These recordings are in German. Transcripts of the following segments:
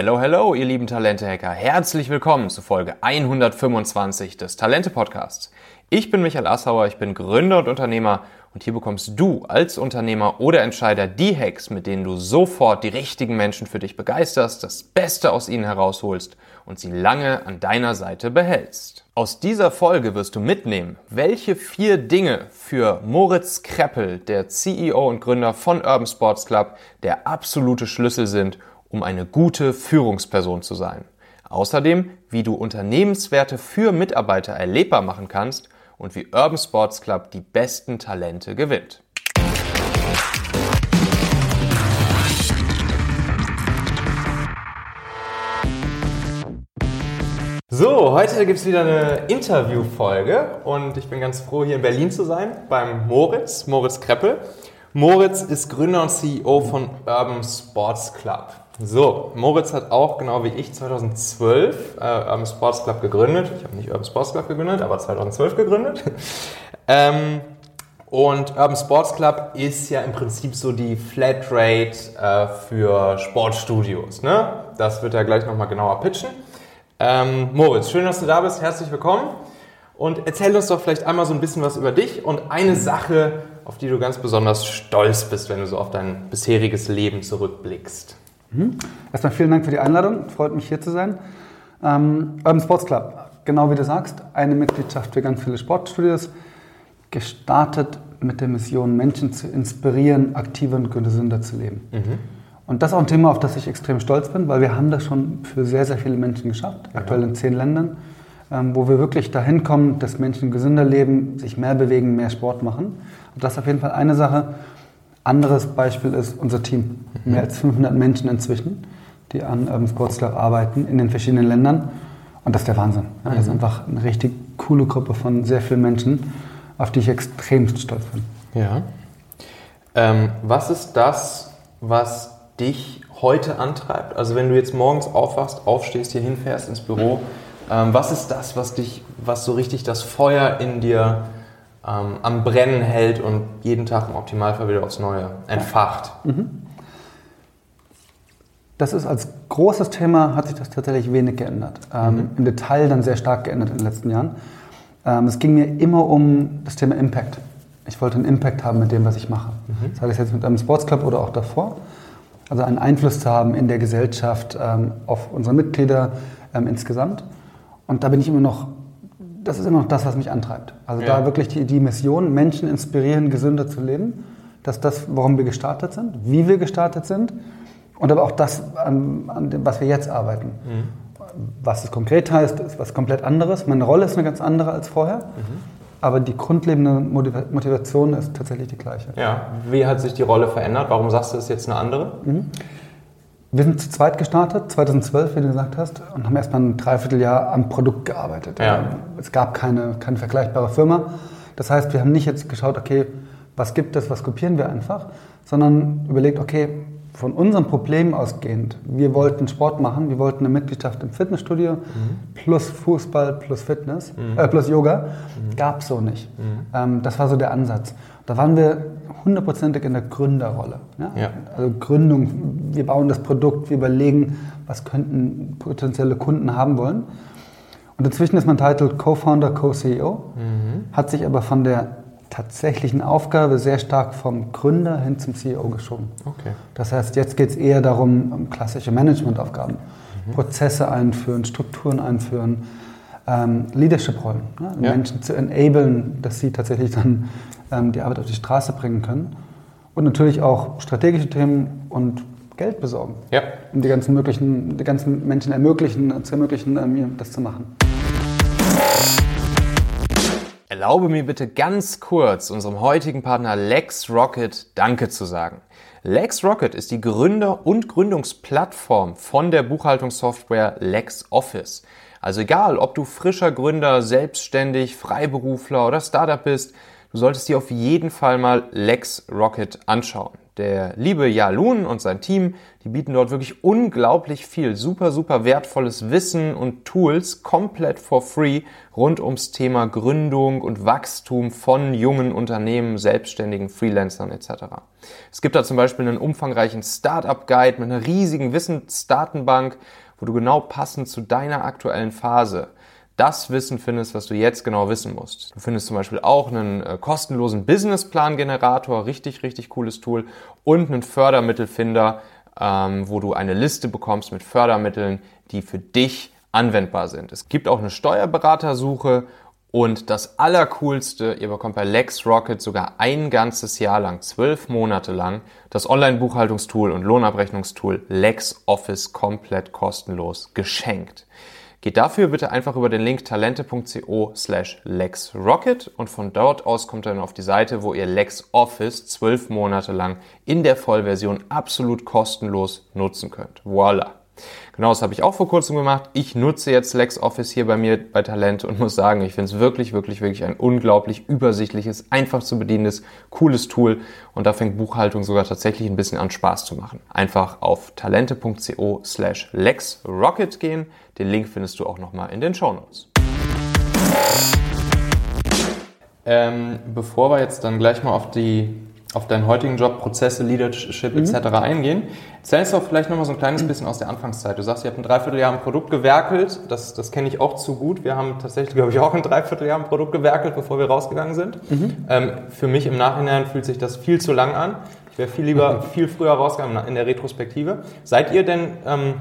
Hello, hello, ihr lieben Talente-Hacker. Herzlich willkommen zu Folge 125 des Talente-Podcasts. Ich bin Michael Assauer, ich bin Gründer und Unternehmer und hier bekommst du als Unternehmer oder Entscheider die Hacks, mit denen du sofort die richtigen Menschen für dich begeisterst, das Beste aus ihnen herausholst und sie lange an deiner Seite behältst. Aus dieser Folge wirst du mitnehmen, welche vier Dinge für Moritz Kreppel, der CEO und Gründer von Urban Sports Club, der absolute Schlüssel sind, um eine gute Führungsperson zu sein. Außerdem, wie du Unternehmenswerte für Mitarbeiter erlebbar machen kannst und wie Urban Sports Club die besten Talente gewinnt. So, heute gibt es wieder eine Interviewfolge und ich bin ganz froh, hier in Berlin zu sein beim Moritz, Moritz Kreppel. Moritz ist Gründer und CEO von Urban Sports Club. So, Moritz hat auch, genau wie ich, 2012 äh, Urban Sports Club gegründet. Ich habe nicht Urban Sports Club gegründet, aber 2012 gegründet. ähm, und Urban Sports Club ist ja im Prinzip so die Flatrate äh, für Sportstudios. Ne? Das wird er gleich nochmal genauer pitchen. Ähm, Moritz, schön, dass du da bist. Herzlich willkommen. Und erzähl uns doch vielleicht einmal so ein bisschen was über dich und eine Sache, auf die du ganz besonders stolz bist, wenn du so auf dein bisheriges Leben zurückblickst. Mhm. Erstmal vielen Dank für die Einladung. Freut mich hier zu sein. Ähm, Urban Sports Club, genau wie du sagst, eine Mitgliedschaft für ganz viele Sportstudios, gestartet mit der Mission, Menschen zu inspirieren, aktiver und gesünder zu leben. Mhm. Und das ist auch ein Thema, auf das ich extrem stolz bin, weil wir haben das schon für sehr, sehr viele Menschen geschafft, aktuell in zehn Ländern, ähm, wo wir wirklich dahin kommen, dass Menschen gesünder leben, sich mehr bewegen, mehr Sport machen. Und das ist auf jeden Fall eine Sache, anderes Beispiel ist unser Team. Mehr als 500 Menschen inzwischen, die an Urban Sports Club arbeiten in den verschiedenen Ländern. Und das ist der Wahnsinn. Ja, das ist mhm. einfach eine richtig coole Gruppe von sehr vielen Menschen, auf die ich extrem stolz bin. Ja. Ähm, was ist das, was dich heute antreibt? Also wenn du jetzt morgens aufwachst, aufstehst, hier hinfährst ins Büro, ähm, was ist das, was dich, was so richtig das Feuer in dir ähm, am Brennen hält und jeden Tag im Optimalfall wieder aufs Neue entfacht. Mhm. Das ist als großes Thema, hat sich das tatsächlich wenig geändert. Ähm, mhm. Im Detail dann sehr stark geändert in den letzten Jahren. Ähm, es ging mir immer um das Thema Impact. Ich wollte einen Impact haben mit dem, was ich mache. Mhm. Sei das jetzt mit einem Sportsclub oder auch davor. Also einen Einfluss zu haben in der Gesellschaft, ähm, auf unsere Mitglieder ähm, insgesamt. Und da bin ich immer noch das ist immer noch das, was mich antreibt. Also ja. da wirklich die, die Mission, Menschen inspirieren, gesünder zu leben. Das ist das, warum wir gestartet sind, wie wir gestartet sind und aber auch das, an, an dem, was wir jetzt arbeiten. Mhm. Was es konkret heißt, ist was komplett anderes. Meine Rolle ist eine ganz andere als vorher. Mhm. Aber die grundlegende Motivation ist tatsächlich die gleiche. Ja. Wie hat sich die Rolle verändert? Warum sagst du, es ist jetzt eine andere? Mhm. Wir sind zu zweit gestartet, 2012, wie du gesagt hast, und haben erstmal ein Dreivierteljahr am Produkt gearbeitet. Ja. Es gab keine, keine vergleichbare Firma. Das heißt, wir haben nicht jetzt geschaut, okay, was gibt es, was kopieren wir einfach, sondern überlegt, okay, von unserem Problem ausgehend, wir wollten Sport machen, wir wollten eine Mitgliedschaft im Fitnessstudio mhm. plus Fußball plus Fitness, mhm. äh, plus Yoga, mhm. gab es so nicht. Mhm. Ähm, das war so der Ansatz. Da waren wir hundertprozentig in der Gründerrolle. Ja? Ja. Also Gründung, wir bauen das Produkt, wir überlegen, was könnten potenzielle Kunden haben wollen. Und inzwischen ist mein Titel Co-Founder, Co-CEO, mhm. hat sich aber von der tatsächlichen Aufgabe sehr stark vom Gründer hin zum CEO geschoben. Okay. Das heißt, jetzt geht es eher darum, um klassische Managementaufgaben, mhm. Prozesse einführen, Strukturen einführen, ähm, Leadership-Rollen, ne? ja. Menschen zu enablen, dass sie tatsächlich dann die Arbeit auf die Straße bringen können. Und natürlich auch strategische Themen und Geld besorgen, ja. um die ganzen, möglichen, die ganzen Menschen ermöglichen, zu ermöglichen, ähm, das zu machen. Erlaube mir bitte ganz kurz unserem heutigen Partner LexRocket Danke zu sagen. LexRocket ist die Gründer- und Gründungsplattform von der Buchhaltungssoftware LexOffice. Also egal, ob du frischer Gründer, selbstständig, Freiberufler oder Startup bist, du solltest dir auf jeden Fall mal LexRocket anschauen. Der liebe Jalun und sein Team, die bieten dort wirklich unglaublich viel, super, super wertvolles Wissen und Tools komplett for free rund ums Thema Gründung und Wachstum von jungen Unternehmen, Selbstständigen, Freelancern etc. Es gibt da zum Beispiel einen umfangreichen Startup-Guide mit einer riesigen Wissensdatenbank, wo du genau passend zu deiner aktuellen Phase das Wissen findest, was du jetzt genau wissen musst. Du findest zum Beispiel auch einen äh, kostenlosen Businessplan-Generator, richtig, richtig cooles Tool und einen Fördermittelfinder, ähm, wo du eine Liste bekommst mit Fördermitteln, die für dich anwendbar sind. Es gibt auch eine Steuerberatersuche und das Allercoolste, ihr bekommt bei LexRocket sogar ein ganzes Jahr lang, zwölf Monate lang, das Online-Buchhaltungstool und Lohnabrechnungstool LexOffice komplett kostenlos geschenkt. Geht dafür bitte einfach über den Link talente.co slash lexrocket und von dort aus kommt ihr dann auf die Seite, wo ihr LexOffice zwölf Monate lang in der Vollversion absolut kostenlos nutzen könnt. Voila! Genau das habe ich auch vor kurzem gemacht. Ich nutze jetzt LexOffice hier bei mir bei Talent und muss sagen, ich finde es wirklich, wirklich, wirklich ein unglaublich übersichtliches, einfach zu bedienendes, cooles Tool. Und da fängt Buchhaltung sogar tatsächlich ein bisschen an Spaß zu machen. Einfach auf talente.co slash lexrocket gehen. Den Link findest du auch nochmal in den Show Notes. Ähm, bevor wir jetzt dann gleich mal auf die auf deinen heutigen Job, Prozesse, Leadership mhm. etc. eingehen. Erzähl uns doch vielleicht nochmal so ein kleines bisschen aus der Anfangszeit. Du sagst, ihr habt ein Dreivierteljahr am Produkt gewerkelt. Das, das kenne ich auch zu gut. Wir haben tatsächlich, glaube ich, auch ein Dreivierteljahr am Produkt gewerkelt, bevor wir rausgegangen sind. Mhm. Ähm, für mich im Nachhinein fühlt sich das viel zu lang an. Ich wäre viel lieber mhm. viel früher rausgegangen in der Retrospektive. Seid ihr denn ähm,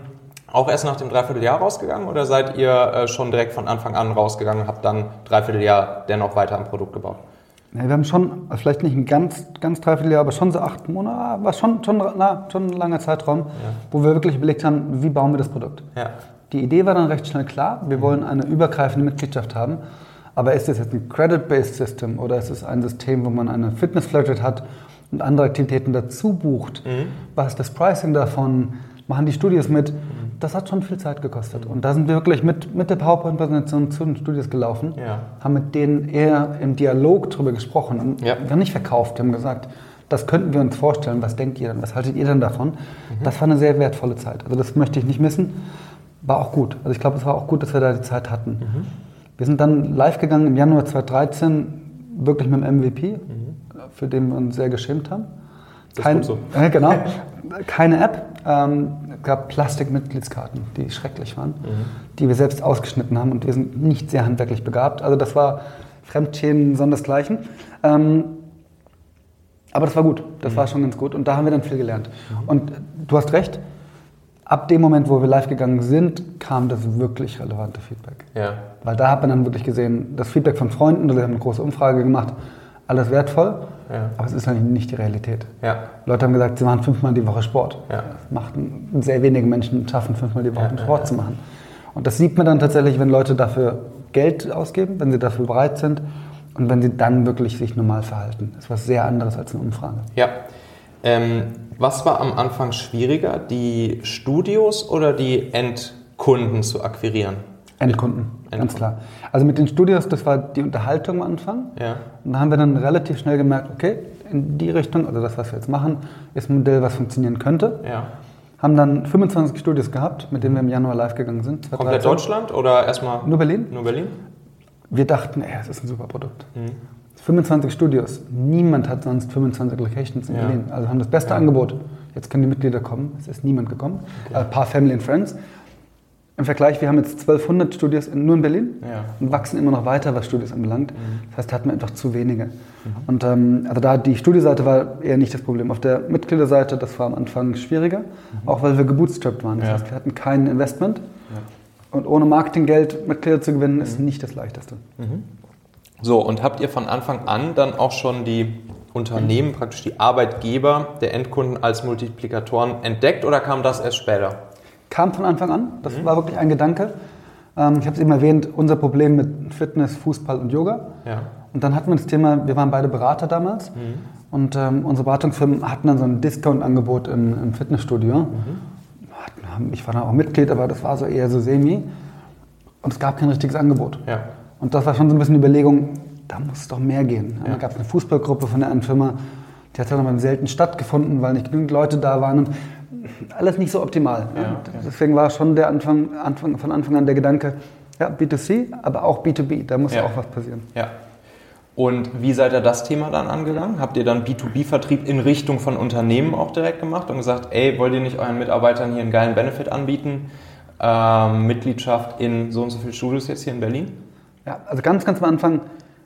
auch erst nach dem Dreivierteljahr rausgegangen oder seid ihr äh, schon direkt von Anfang an rausgegangen und habt dann Dreivierteljahr dennoch weiter am Produkt gebaut? Ja, wir haben schon, vielleicht nicht ein ganz, ganz Dreivierteljahr, aber schon so acht Monate, war schon, schon, na, schon ein langer Zeitraum, ja. wo wir wirklich überlegt haben, wie bauen wir das Produkt. Ja. Die Idee war dann recht schnell klar, wir wollen eine übergreifende Mitgliedschaft haben, aber ist das jetzt ein Credit-Based System oder ist es ein System, wo man eine Fitness-Flatrate hat und andere Aktivitäten dazu bucht? Mhm. Was ist das Pricing davon? Machen die Studios mit? Das hat schon viel Zeit gekostet. Und da sind wir wirklich mit, mit der PowerPoint-Präsentation zu den Studios gelaufen, ja. haben mit denen eher im Dialog darüber gesprochen. Und ja. Wir haben nicht verkauft, wir haben gesagt, das könnten wir uns vorstellen, was denkt ihr denn, was haltet ihr denn davon? Mhm. Das war eine sehr wertvolle Zeit. Also das möchte ich nicht missen. War auch gut. Also ich glaube, es war auch gut, dass wir da die Zeit hatten. Mhm. Wir sind dann live gegangen im Januar 2013, wirklich mit dem MVP, mhm. für den wir uns sehr geschämt haben. Das Kein, so. Äh, genau. Keine App. Ähm, gab Plastikmitgliedskarten, die schrecklich waren, mhm. die wir selbst ausgeschnitten haben und wir sind nicht sehr handwerklich begabt. Also das war Fremdschämen sondersgleichen. Ähm, aber das war gut, das mhm. war schon ganz gut und da haben wir dann viel gelernt. Mhm. Und du hast recht, ab dem Moment, wo wir live gegangen sind, kam das wirklich relevante Feedback. Ja. Weil da hat man dann wirklich gesehen, das Feedback von Freunden, wir haben eine große Umfrage gemacht, alles wertvoll. Ja. Aber es ist halt nicht die Realität. Ja. Leute haben gesagt, sie machen fünfmal die Woche Sport. Ja. Machten, sehr wenige Menschen schaffen, fünfmal die Woche Sport zu machen. Und das sieht man dann tatsächlich, wenn Leute dafür Geld ausgeben, wenn sie dafür bereit sind und wenn sie dann wirklich sich normal verhalten. Das ist was sehr anderes als eine Umfrage. Ja. Ähm, was war am Anfang schwieriger, die Studios oder die Endkunden zu akquirieren? Endkunden, Endkunden, ganz klar. Also mit den Studios, das war die Unterhaltung am Anfang. Ja. Und da haben wir dann relativ schnell gemerkt, okay, in die Richtung, also das, was wir jetzt machen, ist ein Modell, was funktionieren könnte. Ja. Haben dann 25 Studios gehabt, mit denen wir im Januar live gegangen sind. Komplett Deutschland oder erstmal? Nur Berlin. Nur Berlin? Wir dachten, ey, das ist ein super Produkt. Mhm. 25 Studios. Niemand hat sonst 25 Locations in ja. Berlin. Also haben das beste ja. Angebot. Jetzt können die Mitglieder kommen. Es ist niemand gekommen. Okay. Ein paar Family and Friends. Im Vergleich, wir haben jetzt 1200 Studios in, nur in Berlin ja. und wachsen immer noch weiter, was Studios anbelangt. Mhm. Das heißt, da hatten wir einfach zu wenige. Mhm. Und ähm, also da die Studioseite war eher nicht das Problem. Auf der Mitgliederseite, das war am Anfang schwieriger, mhm. auch weil wir gebootstrapped waren. Das ja. heißt, wir hatten kein Investment. Ja. Und ohne Marketinggeld Mitglieder zu gewinnen, ist mhm. nicht das Leichteste. Mhm. So, und habt ihr von Anfang an dann auch schon die Unternehmen, praktisch die Arbeitgeber der Endkunden als Multiplikatoren entdeckt oder kam das erst später? Kam von Anfang an. Das mhm. war wirklich ein Gedanke. Ähm, ich habe es eben erwähnt, unser Problem mit Fitness, Fußball und Yoga. Ja. Und dann hatten wir das Thema, wir waren beide Berater damals. Mhm. Und ähm, unsere Beratungsfirmen hatten dann so ein Discount-Angebot im, im, Fitnessstudio. Mhm. Ich war dann auch Mitglied, aber das war so eher so semi. Und es gab kein richtiges Angebot. Ja. Und das war schon so ein bisschen die Überlegung, da muss es doch mehr gehen. Ja. Da gab es eine Fußballgruppe von der einen Firma, Die hat dann aber selten stattgefunden, weil nicht genügend Leute da waren und alles nicht so optimal. Ja, okay. Deswegen war schon der Anfang, Anfang, von Anfang an der Gedanke, ja, B2C, aber auch B2B, da muss Ja. auch was passieren. Ja. Und wie seid ihr das Thema dann angegangen? Habt ihr dann B2B-Vertrieb in Richtung von Unternehmen auch direkt gemacht und gesagt, ey, wollt ihr nicht euren Mitarbeitern hier einen geilen Benefit anbieten? Ähm, Mitgliedschaft in so und so viele Studios jetzt hier in Berlin? Ja, also ganz, ganz am Anfang,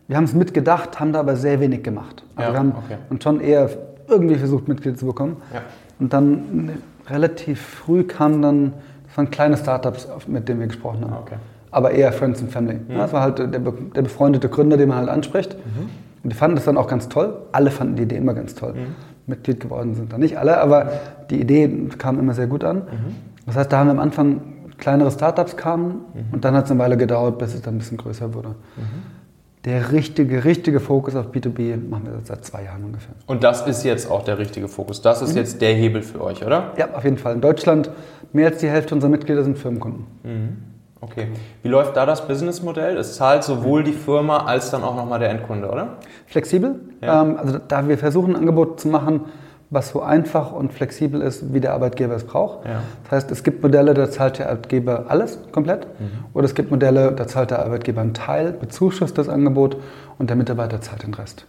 wir haben es mitgedacht, haben da aber sehr wenig gemacht. Also Ja, wir haben okay. uns schon eher irgendwie versucht, Mitglieder zu bekommen. Ja. Und dann relativ früh kamen dann, das waren kleine Startups, mit denen wir gesprochen haben. Ah, okay. Aber eher Friends and Family. Ja, das war halt der, der befreundete Gründer, den man halt anspricht. Mhm. Und die fanden das dann auch ganz toll. Alle fanden die Idee immer ganz toll. Mhm. Mitglied geworden sind da nicht alle, aber die Idee kam immer sehr gut an. Mhm. Das heißt, da haben wir am Anfang kleinere Startups kamen Mhm. und dann hat es eine Weile gedauert, bis es dann ein bisschen größer wurde. Der richtige, richtige Fokus auf B2B machen wir seit zwei Jahren ungefähr. Und das ist jetzt auch der richtige Fokus. Das ist jetzt der Hebel für euch, oder? Ja, auf jeden Fall. In Deutschland mehr als die Hälfte unserer Mitglieder sind Firmenkunden. Okay. Wie läuft da das Businessmodell? Es zahlt sowohl die Firma als dann auch nochmal der Endkunde, oder? Flexibel. Ja. Ähm, also da wir versuchen, ein Angebot zu machen, was so einfach und flexibel ist, wie der Arbeitgeber es braucht. Ja. Das heißt, es gibt Modelle, da zahlt der Arbeitgeber alles komplett. Oder es gibt Modelle, da zahlt der Arbeitgeber einen Teil, bezuschusst das Angebot und der Mitarbeiter zahlt den Rest.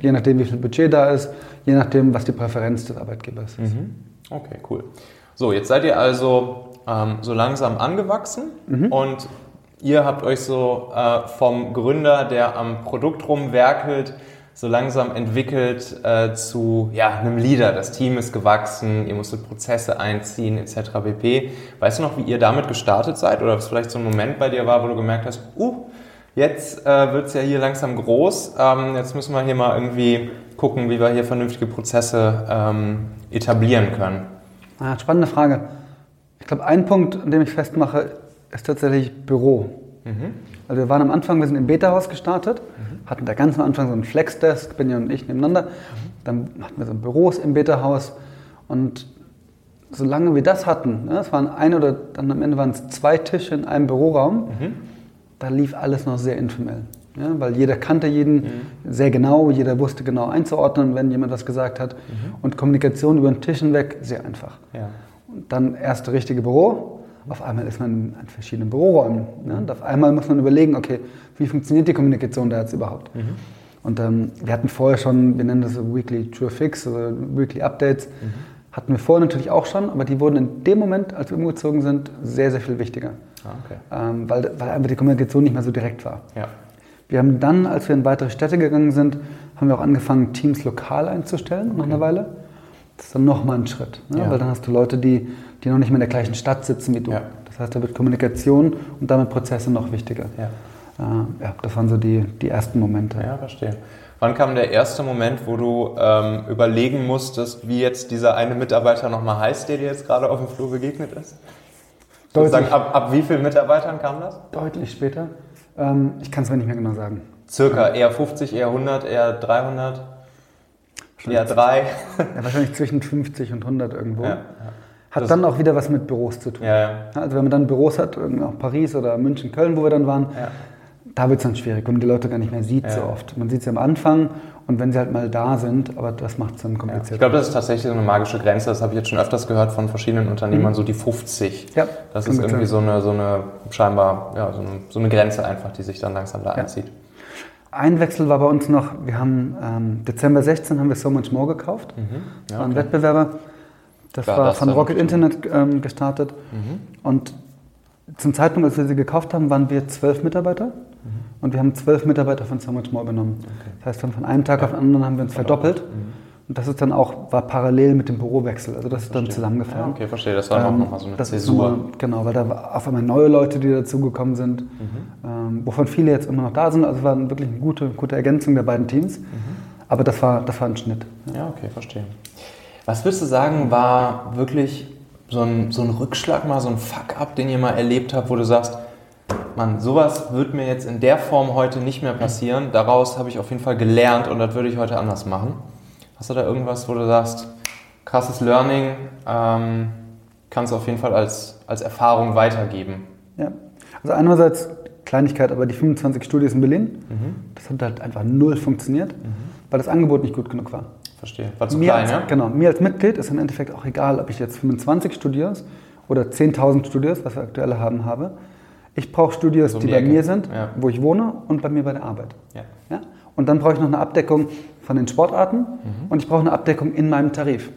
Je nachdem, wie viel Budget da ist, je nachdem, was die Präferenz des Arbeitgebers ist. Okay, cool. So, jetzt seid ihr also ähm, so langsam angewachsen und ihr habt euch so äh, vom Gründer, der am Produkt rumwerkelt, so langsam entwickelt äh, zu ja, einem Leader. Das Team ist gewachsen, ihr musstet Prozesse einziehen etc. pp. Weißt du noch, wie ihr damit gestartet seid oder was vielleicht so ein Moment bei dir war, wo du gemerkt hast, uh, jetzt äh, wird es ja hier langsam groß, ähm, jetzt müssen wir hier mal irgendwie gucken, wie wir hier vernünftige Prozesse ähm, etablieren können. Ah, spannende Frage. Ich glaube, ein Punkt, an dem ich festmache, ist tatsächlich Büro. Also wir waren am Anfang, wir sind im Beta-Haus gestartet, hatten da ganz am Anfang so einen Flex-Desk, Benja und ich nebeneinander. Dann hatten wir so Büros im Beta-Haus und solange wir das hatten, ne, es waren ein oder dann am Ende waren es zwei Tische in einem Büroraum, da lief alles noch sehr informell. Ja, weil jeder kannte jeden sehr genau, jeder wusste genau einzuordnen, wenn jemand was gesagt hat. Und Kommunikation über den Tisch hinweg sehr einfach. Ja. Und dann erste richtige Büro. Auf einmal ist man in verschiedenen Büroräumen. Ne? Und auf einmal muss man überlegen, okay, wie funktioniert die Kommunikation da jetzt überhaupt? Und ähm, wir hatten vorher schon, wir nennen das Weekly True Fix oder Weekly Updates, hatten wir vorher natürlich auch schon, aber die wurden in dem Moment, als wir umgezogen sind, sehr, sehr viel wichtiger. Ah, okay. Ähm, weil, weil einfach die Kommunikation nicht mehr so direkt war. Ja. Wir haben dann, als wir in weitere Städte gegangen sind, haben wir auch angefangen, Teams lokal einzustellen nach einer Weile. Das ist dann nochmal ein Schritt, ne? Ja. weil dann hast du Leute, die, die noch nicht mehr in der gleichen Stadt sitzen wie du. Ja. Das heißt, da wird Kommunikation und damit Prozesse noch wichtiger. Ja. Äh, ja, das waren so die, die ersten Momente. Ja, verstehe. Wann kam der erste Moment, wo du ähm, überlegen musstest, wie jetzt dieser eine Mitarbeiter nochmal heißt, der dir jetzt gerade auf dem Flur begegnet ist? Deutlich. Ab, ab wie vielen Mitarbeitern kam das? Deutlich später. Ähm, ich kann es mir nicht mehr genau sagen. Circa eher 50, eher 100, eher 300, eher 3. Ja, wahrscheinlich zwischen 50 und 100 irgendwo. Ja, ja. Hat Das- dann auch wieder was mit Büros zu tun. Ja, ja. Also wenn man dann Büros hat, auch Paris oder München, Köln, wo wir dann waren, Ja. da wird es dann schwierig, wenn man die Leute gar nicht mehr sieht Ja. so oft. Man sieht sie am Anfang und wenn sie halt mal da sind, aber das macht es dann Ja. kompliziert. Ich glaube, das ist tatsächlich so eine magische Grenze. Das habe ich jetzt schon öfters gehört von verschiedenen Unternehmern, so die 50. Ja, Das ist irgendwie so eine, so eine scheinbar ja, so, eine, so eine Grenze einfach, die sich dann langsam da einzieht. Ein Wechsel war bei uns noch, wir haben ähm, Dezember 16 haben wir So Much More gekauft. Mhm. Das war ein Wettbewerber. Das Klar, war das von Rocket. Internet ähm, gestartet. Mhm. Und zum Zeitpunkt, als wir sie gekauft haben, waren wir zwölf Mitarbeiter. Und wir haben zwölf Mitarbeiter von So Much More übernommen. Das heißt, von einem Tag auf den anderen haben wir uns verdoppelt. Und das ist dann auch, war parallel mit dem Bürowechsel. Also das ist dann zusammengefallen. Ja, okay, verstehe. Das war auch Ähm, nochmal so eine das Zäsur. nochmal- genau, weil da war auf einmal neue Leute, die dazugekommen sind, Mhm. ähm, wovon viele jetzt immer noch da sind. Also es war wirklich eine gute, gute Ergänzung der beiden Teams. Mhm. Aber das war, das war ein Schnitt. Ja, okay, verstehe. Was würdest du sagen, war wirklich so ein, so ein Rückschlag, mal so ein Fuck-up, den ihr mal erlebt habt, wo du sagst, Mann, sowas wird mir jetzt in der Form heute nicht mehr passieren. Daraus habe ich auf jeden Fall gelernt und das würde ich heute anders machen. Hast du da irgendwas, wo du sagst, krasses Learning, ähm, kannst du auf jeden Fall als, als Erfahrung weitergeben? Ja. Also einerseits Kleinigkeit, aber die 25 Studios in Berlin, Mhm. das hat halt einfach null funktioniert, weil das Angebot nicht gut genug war. Verstehe. War zu mir klein, als, ja? Genau, mir als Mitglied ist im Endeffekt auch egal, ob ich jetzt 25 Studios oder 10.000 Studios, was wir aktuell haben, habe. Ich brauche Studios, So um die die bei mir sind, Ja. wo ich wohne und bei mir bei der Arbeit. Ja. Ja? Und dann brauche ich noch eine Abdeckung von den Sportarten Mhm. und ich brauche eine Abdeckung in meinem Tarif.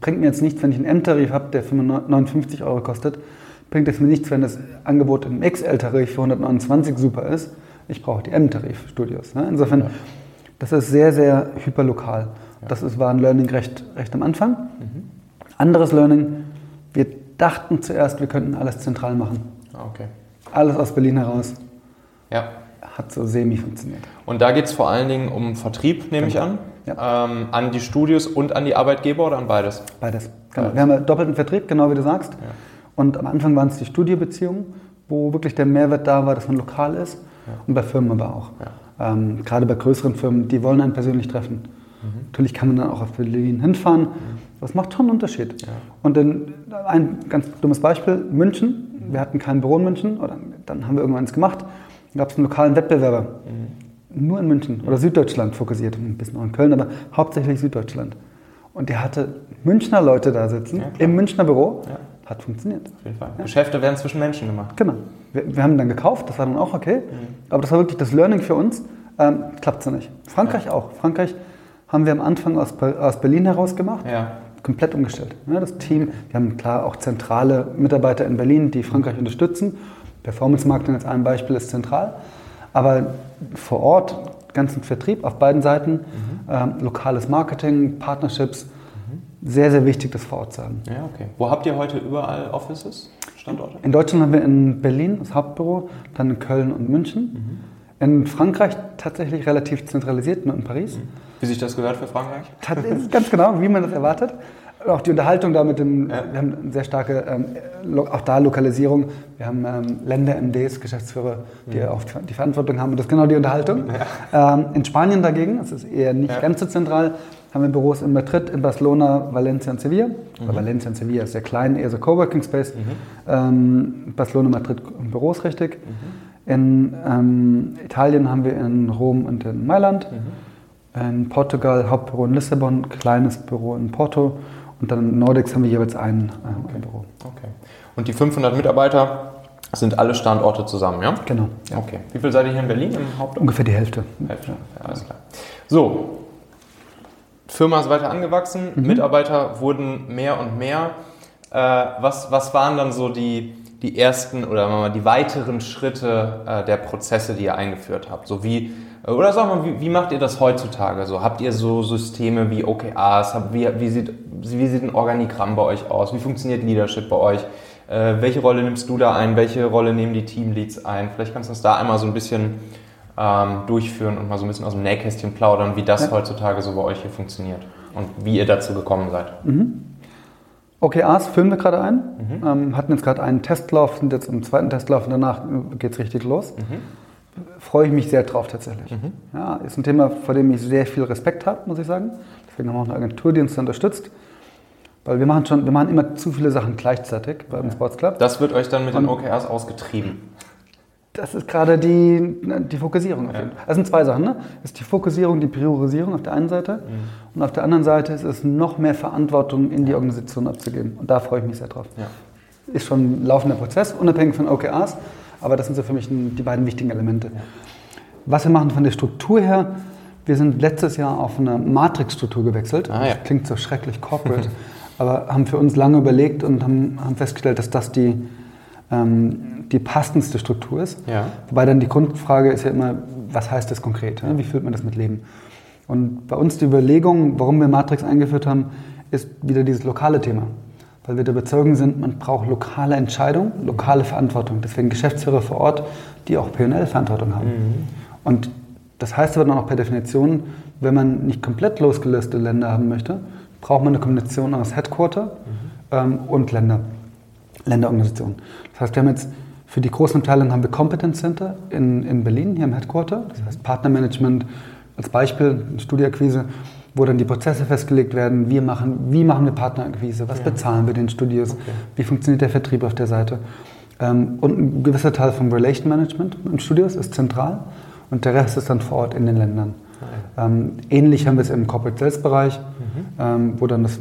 Bringt mir jetzt nichts, wenn ich einen M-Tarif habe, der 59 Euro kostet. Bringt es mir nichts, wenn das Angebot im XL-Tarif für 129 super ist. Ich brauche die M-Tarif-Studios. Ne? Insofern, das ist sehr, sehr hyperlokal. Das ist, war ein Learning recht, recht am Anfang. Mhm. Anderes Learning, wir dachten zuerst, wir könnten alles zentral machen. Ah, Okay. Alles aus Berlin heraus. Ja. Hat so semi funktioniert. Und da geht es vor allen Dingen um Vertrieb, nehme ich an. Ähm, an die Studios und an die Arbeitgeber oder an beides? Beides. Genau. Beides. Wir haben ja doppelten Vertrieb, genau wie du sagst. Ja. Und am Anfang waren es die Studiobeziehungen, wo wirklich der Mehrwert da war, dass man lokal ist. Und bei Firmen aber auch. Ähm, gerade bei größeren Firmen, die wollen einen persönlich treffen. Mhm. Natürlich kann man dann auch auf Berlin hinfahren. Das macht schon einen Unterschied. Und dann ein ganz dummes Beispiel, München. Wir hatten kein Büro in München, oder dann haben wir irgendwann eins gemacht. Da gab es einen lokalen Wettbewerber. Mhm. Nur in München oder Süddeutschland fokussiert, ein bisschen auch in Köln, aber hauptsächlich Süddeutschland. Und der hatte Münchner Leute da sitzen, Ja, im Münchner Büro. Ja. Hat funktioniert. Auf jeden Fall. Geschäfte werden zwischen Menschen gemacht. Genau. Wir, wir haben dann gekauft, das war dann auch okay. Aber das war wirklich das Learning für uns. Ähm, Klappt so nicht. Frankreich auch. Frankreich haben wir am Anfang aus, aus Berlin heraus gemacht. Ja. Komplett umgestellt. Ja, das Team, wir haben klar auch zentrale Mitarbeiter in Berlin, die Frankreich unterstützen. Performance Marketing als ein Beispiel ist zentral. Aber vor Ort, ganzen Vertrieb auf beiden Seiten, ähm, lokales Marketing, Partnerships, sehr, sehr wichtig, das vor Ort zu haben. Ja, okay. Wo habt ihr heute überall Offices, Standorte? In Deutschland haben wir in Berlin das Hauptbüro, dann in Köln und München. In Frankreich tatsächlich relativ zentralisiert, nur in Paris. Wie sich das gehört für Frankreich? Ganz genau, wie man das erwartet. Auch die Unterhaltung da mit dem, Ja. wir haben eine sehr starke, ähm, auch da Lokalisierung. Wir haben ähm, Länder-MDs, Geschäftsführer, die auch die Verantwortung haben und das ist genau die Unterhaltung. Ähm, in Spanien dagegen, das ist eher nicht Ja. ganz so zentral, haben wir Büros in Madrid, in Barcelona, Valencia und Sevilla. Aber Valencia und Sevilla ist sehr klein, eher so Coworking Space. Ähm, Barcelona, Madrid Büros richtig. In ähm, Italien haben wir in Rom und in Mailand. In Portugal Hauptbüro in Lissabon, kleines Büro in Porto und dann in Nordics haben wir jeweils ein äh, Büro. Okay. Und die 500 Mitarbeiter sind alle Standorte zusammen, ja? Genau. Okay. Wie viel seid ihr hier in Berlin im Haupt? Ungefähr die Hälfte. Hälfte. Ja, alles klar. So, Firma ist weiter angewachsen, Mitarbeiter wurden mehr und mehr. Äh, was, was waren dann so die, die ersten oder die weiteren Schritte äh, der Prozesse, die ihr eingeführt habt? So wie, oder sag mal, wie, wie macht ihr das heutzutage? So, habt ihr so Systeme wie OKRs? Habt, wie, wie, sieht, wie sieht ein Organigramm bei euch aus? Wie funktioniert Leadership bei euch? Äh, welche Rolle nimmst du da ein? Welche Rolle nehmen die Teamleads ein? Vielleicht kannst du uns da einmal so ein bisschen ähm, durchführen und mal so ein bisschen aus dem Nähkästchen plaudern, wie das Ja. heutzutage so bei euch hier funktioniert und wie ihr dazu gekommen seid. OKRs führen wir gerade ein. Ähm, hatten jetzt gerade einen Testlauf, sind jetzt im zweiten Testlauf und danach geht es richtig los. Freue ich mich sehr drauf tatsächlich. Ja, ist ein Thema, vor dem ich sehr viel Respekt habe, muss ich sagen. Deswegen haben wir auch eine Agentur, die uns unterstützt. Weil wir machen schon, wir machen immer zu viele Sachen gleichzeitig bei dem Sports Club. Das wird euch dann mit den Und- OKRs ausgetrieben. Das ist gerade die, die Fokussierung. Auf jeden Fall. Das sind zwei Sachen. Ne? Das ist die Fokussierung, die Priorisierung auf der einen Seite. Und auf der anderen Seite ist es noch mehr Verantwortung in die Organisation abzugeben. Und da freue ich mich sehr drauf. Ja. Ist schon ein laufender Prozess, unabhängig von OKRs. Aber das sind so für mich die beiden wichtigen Elemente. Was wir machen von der Struktur her, wir sind letztes Jahr auf eine Matrix-Struktur gewechselt. Ah, ja. Das klingt so schrecklich corporate, aber haben für uns lange überlegt und haben, haben festgestellt, dass das die, ähm, die passendste Struktur ist. Ja. Wobei dann die Grundfrage ist ja immer, was heißt das konkret? Ja? Wie führt man das mit Leben? Und bei uns die Überlegung, warum wir Matrix eingeführt haben, ist wieder dieses lokale Thema. Weil wir der Überzeugung sind, man braucht lokale Entscheidungen, lokale Verantwortung. Deswegen Geschäftsführer vor Ort, die auch PL-Verantwortung haben. Und das heißt aber dann auch per Definition, wenn man nicht komplett losgelöste Länder haben möchte, braucht man eine Kombination aus Headquarter ähm, und Länder, Länderorganisationen. Das heißt, wir haben jetzt für die großen Abteilungen haben wir Competence Center in, in Berlin, hier im Headquarter. Das heißt Partnermanagement als Beispiel, Studieakquise, wo dann die Prozesse festgelegt werden. Wir machen, wie machen wir Partnerakquise? Was bezahlen wir den Studios? Wie funktioniert der Vertrieb auf der Seite? Ähm, und ein gewisser Teil vom Relation Management im Studios ist zentral und der Rest ist dann vor Ort in den Ländern. Ähm, ähnlich haben wir es im Corporate Sales Bereich, ähm, wo dann das,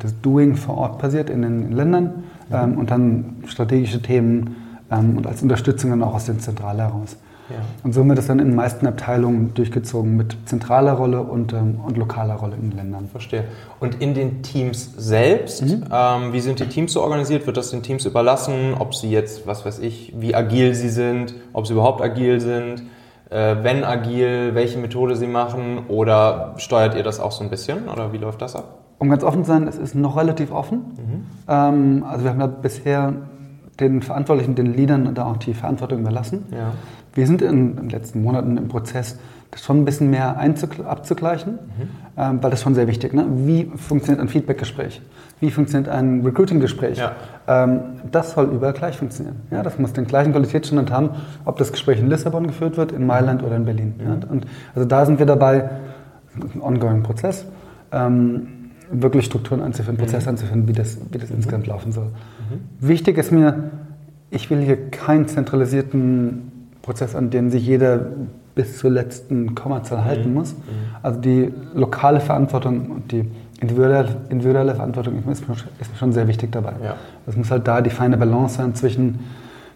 das Doing vor Ort passiert in den Ländern ähm, und dann strategische Themen ähm, und als Unterstützung dann auch aus der Zentrale heraus. Ja. Und so haben wir das dann in den meisten Abteilungen durchgezogen mit zentraler Rolle und, ähm, und lokaler Rolle in den Ländern. Verstehe. Und in den Teams selbst, ähm, wie sind die Teams so organisiert? Wird das den Teams überlassen, ob sie jetzt, was weiß ich, wie agil sie sind, ob sie überhaupt agil sind, äh, wenn agil, welche Methode sie machen oder steuert ihr das auch so ein bisschen oder wie läuft das ab? Um ganz offen zu sein, es ist noch relativ offen. Ähm, also wir haben da bisher den Verantwortlichen, den Leadern da auch die Verantwortung überlassen. Ja. Wir sind in den letzten Monaten im Prozess, das schon ein bisschen mehr abzugleichen, ähm, weil das schon sehr wichtig ist. Ne? Wie funktioniert ein Feedbackgespräch? Wie funktioniert ein Recruiting-Gespräch? Ja. Ähm, das soll überall gleich funktionieren. Ja, das muss den gleichen Qualitätsstandard haben, ob das Gespräch in Lissabon geführt wird, in Mailand oder in Berlin. Ja. Und also da sind wir dabei, ein ongoing Prozess, ähm, wirklich Strukturen einzuführen, Prozesse einzuführen, wie das, wie das insgesamt laufen soll. Wichtig ist mir, ich will hier keinen zentralisierten Prozess, an dem sich jeder bis zur letzten Kommazahl halten muss. Also die lokale Verantwortung und die individuelle, individuelle Verantwortung ist mir, schon- sehr wichtig dabei. Ja. Es muss halt da die feine Balance sein zwischen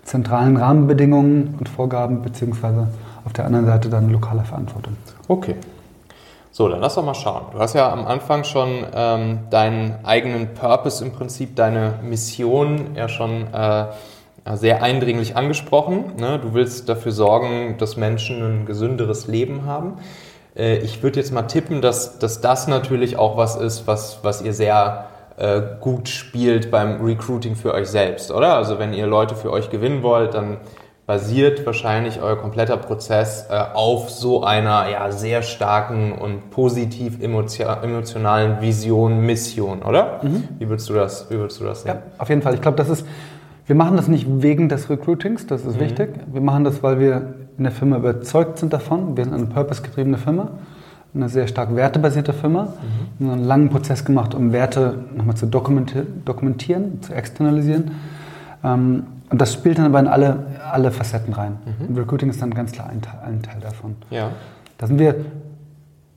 zentralen Rahmenbedingungen und Vorgaben, beziehungsweise auf der anderen Seite dann lokale Verantwortung. Okay. So, dann lass doch mal schauen. Du hast ja am Anfang schon ähm, deinen eigenen Purpose im Prinzip, deine Mission ja schon äh, sehr eindringlich angesprochen. Ne? Du willst dafür sorgen, dass Menschen ein gesünderes Leben haben. Äh, ich würde jetzt mal tippen, dass, dass das natürlich auch was ist, was, was ihr sehr äh, gut spielt beim Recruiting für euch selbst, oder? Also wenn ihr Leute für euch gewinnen wollt, dann basiert wahrscheinlich euer kompletter Prozess äh, auf so einer ja, sehr starken und positiv emotio- emotionalen Vision, Mission, oder? Wie würdest du das, wie würdest du das sehen? Ja, auf jeden Fall. Ich glaube, das ist, wir machen das nicht wegen des Recruitings, das ist wichtig. Wir machen das, weil wir in der Firma überzeugt sind davon. Wir sind eine purpose-getriebene Firma, eine sehr stark wertebasierte Firma. Wir haben einen langen Prozess gemacht, um Werte nochmal zu dokumenti dokumentieren, zu externalisieren. Ähm, und das spielt dann aber in alle, alle Facetten rein. Und Recruiting ist dann ganz klar ein, Teil- ein Teil davon. Ja. Da sind wir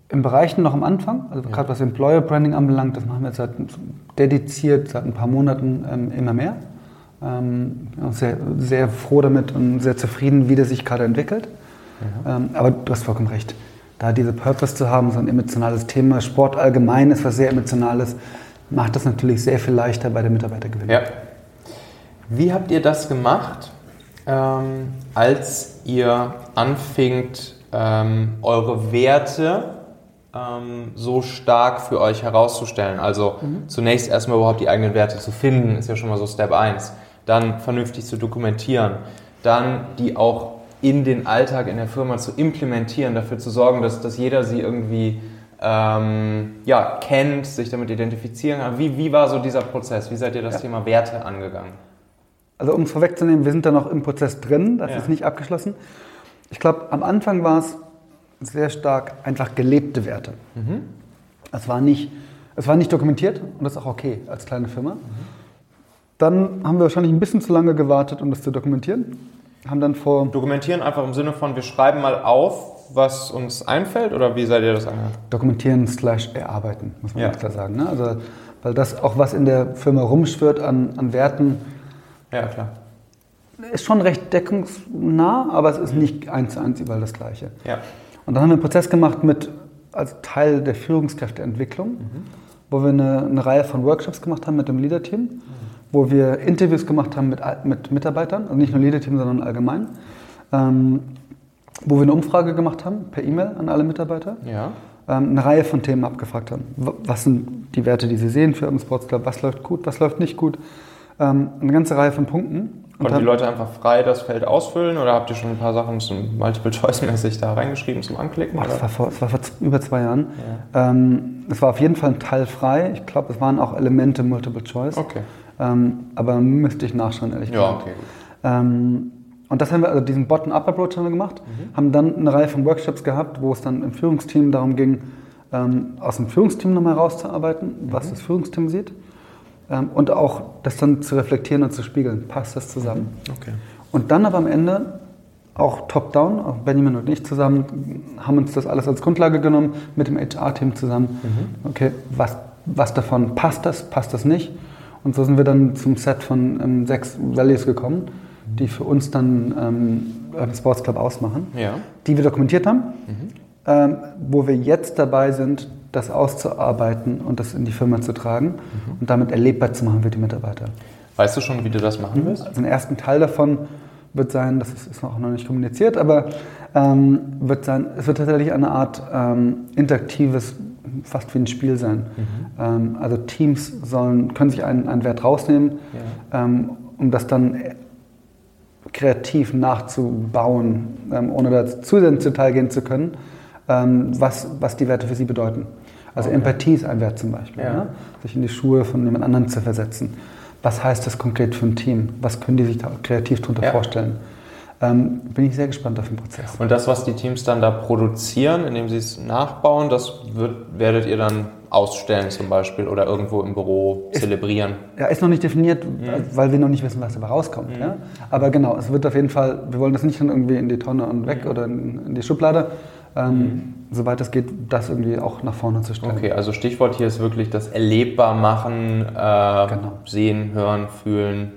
im Bereichen noch am Anfang, also gerade was Employer Branding anbelangt, das machen wir jetzt seit, dediziert seit ein paar Monaten ähm, immer mehr. Ähm, ja, sehr, sehr froh damit und sehr zufrieden, wie das sich gerade entwickelt. Ähm, aber du hast vollkommen recht. Da diese Purpose zu haben, so ein emotionales Thema, Sport allgemein ist was sehr Emotionales, macht das natürlich sehr viel leichter bei der Mitarbeitergewinnung. Ja. Wie habt ihr das gemacht, ähm, als ihr anfingt, ähm, eure Werte ähm, so stark für euch herauszustellen? Also zunächst erstmal überhaupt die eigenen Werte zu finden, ist ja schon mal so Step 1. Dann vernünftig zu dokumentieren. Dann die auch in den Alltag in der Firma zu implementieren, dafür zu sorgen, dass, dass jeder sie irgendwie ähm, ja, kennt, sich damit identifizieren kann. Wie, wie war so dieser Prozess? Wie seid ihr das Thema Werte angegangen? Also um es vorwegzunehmen, wir sind da noch im Prozess drin, das Ja. ist nicht abgeschlossen. Ich glaube, am Anfang war es sehr stark einfach gelebte Werte. Es, war nicht, es war nicht dokumentiert und das ist auch okay als kleine Firma. Dann haben wir wahrscheinlich ein bisschen zu lange gewartet, um das zu dokumentieren. Haben dann vor Dokumentieren einfach im Sinne von, wir schreiben mal auf, was uns einfällt oder wie seid ihr das angegangen? dokumentieren slash erarbeiten, muss man Ja. ganz klar sagen. Ne? Also, weil das auch was in der Firma rumschwirrt an, an Werten, Ja, klar. ist schon recht deckungsnah, aber es ist nicht eins zu eins überall das Gleiche. Ja. Und dann haben wir einen Prozess gemacht mit, als Teil der Führungskräfteentwicklung, wo wir eine, eine Reihe von Workshops gemacht haben mit dem Leader-Team, wo wir Interviews gemacht haben mit, mit Mitarbeitern, also nicht nur Leader-Team, sondern allgemein, ähm, wo wir eine Umfrage gemacht haben per E-Mail an alle Mitarbeiter, Ja. ähm, eine Reihe von Themen abgefragt haben. Was sind die Werte, die sie sehen für Urban Sports Club, was läuft gut, was läuft nicht gut, ähm, eine ganze Reihe von Punkten. Konnten die Leute einfach frei das Feld ausfüllen oder habt ihr schon ein paar Sachen zum Multiple-Choice-mäßig da reingeschrieben zum Anklicken? Boah, das, war vor, das war vor über zwei Jahren. Ähm, es war auf jeden Fall ein Teil frei. Ich glaube, es waren auch Elemente Multiple Choice. Okay. Ähm, aber müsste ich nachschauen, ehrlich Ja, gesagt. okay. gut. Ähm, und das haben wir, also diesen Bottom-up-Approach haben wir gemacht, Mhm. haben dann eine Reihe von Workshops gehabt, wo es dann im Führungsteam darum ging, ähm, aus dem Führungsteam nochmal rauszuarbeiten, was Mhm. das Führungsteam sieht. Ähm, und auch das dann zu reflektieren und zu spiegeln. Passt das zusammen? Okay. Und dann aber am Ende auch top-down, auch Benjamin und ich zusammen haben uns das alles als Grundlage genommen, mit dem HR-Team zusammen. Mhm. Okay, was, was davon passt das, passt das nicht? Und so sind wir dann zum Set von ähm, sechs Values gekommen, die für uns dann ähm, Sports Club ausmachen, ja. die wir dokumentiert haben, mhm. ähm, wo wir jetzt dabei sind, das auszuarbeiten und das in die Firma zu tragen mhm. und damit erlebbar zu machen für die Mitarbeiter. Weißt du schon, wie du das machen wirst? Also den ersten Teil davon wird sein, das ist, ist noch nicht kommuniziert, aber ähm, wird sein, es wird tatsächlich eine Art ähm, interaktives, fast wie ein Spiel sein. Mhm. Ähm, also Teams sollen, können sich einen, einen Wert rausnehmen, ja. Ähm, um das dann kreativ nachzubauen, ähm, ohne da zu sehr ins Detail gehen zu können, was, was die Werte für sie bedeuten. Also okay. Empathie ist ein Wert zum Beispiel, ja. Ja? sich in die Schuhe von jemand anderem zu versetzen was heißt das konkret für ein Team? Was können die sich da kreativ darunter ja. vorstellen? Ähm, bin ich sehr gespannt auf den Prozess. Und das, was die Teams dann da produzieren, indem sie es nachbauen, das wird, werdet ihr dann ausstellen zum Beispiel oder irgendwo im Büro ist, zelebrieren? Ja, ist noch nicht definiert, mhm. weil wir noch nicht wissen, was dabei rauskommt. Mhm. Ja? Aber genau, es wird auf jeden Fall, wir wollen das nicht dann irgendwie in die Tonne und weg mhm. oder in, in, die Schublade. Ähm, mhm soweit es geht, das irgendwie auch nach vorne zu stellen. Okay, also Stichwort hier ist wirklich das erlebbar machen, äh, genau. sehen, hören, fühlen.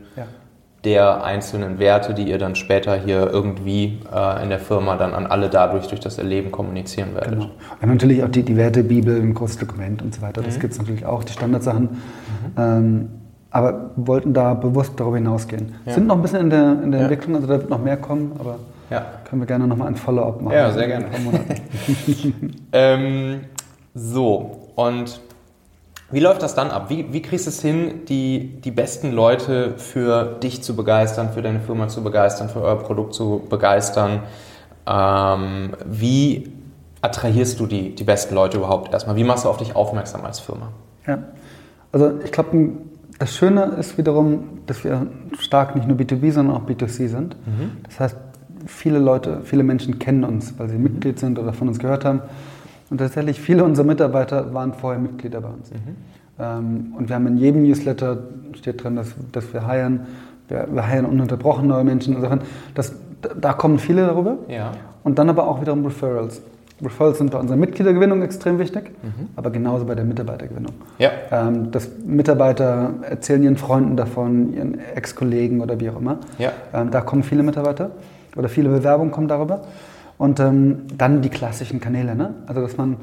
Der einzelnen Werte, die ihr dann später hier irgendwie äh, in der Firma dann an alle dadurch durch das Erleben kommunizieren werdet. Genau. Haben natürlich auch die, die Wertebibel, ein großes Dokument und so weiter. Das mhm. gibt es natürlich auch, die Standardsachen. Mhm. Ähm, aber wollten da bewusst darüber hinausgehen. Ja. Sind noch ein bisschen in der, in der ja. Entwicklung, also da wird noch mehr kommen, aber ja. Können wir gerne nochmal ein Follow-up machen. Ja, sehr gerne. ähm, so, und wie läuft das dann ab? Wie, wie kriegst du es hin, die, die besten Leute für dich zu begeistern, für deine Firma zu begeistern, für euer Produkt zu begeistern? Ähm, wie attrahierst du die, die besten Leute überhaupt erstmal? Wie machst du auf dich aufmerksam als Firma? Ja, also ich glaube, das Schöne ist wiederum, dass wir stark nicht nur B2B, sondern auch B2C sind. Mhm. Das heißt, viele Leute, viele Menschen kennen uns, weil sie mhm. Mitglied sind oder von uns gehört haben. Und tatsächlich viele unserer Mitarbeiter waren vorher Mitglieder bei uns. Mhm. Ähm, und wir haben in jedem Newsletter steht drin, dass, dass wir heiren, wir, wir heiren ununterbrochen neue Menschen. Also das, da kommen viele darüber. Ja. Und dann aber auch wiederum Referrals. Referrals sind bei unserer Mitgliedergewinnung extrem wichtig, mhm. aber genauso bei der Mitarbeitergewinnung. Ja. Ähm, dass Mitarbeiter erzählen ihren Freunden davon, ihren Ex-Kollegen oder wie auch immer. Ja. Ähm, da kommen viele Mitarbeiter oder viele Bewerbungen kommen darüber. Und ähm, dann die klassischen Kanäle, ne? also dass man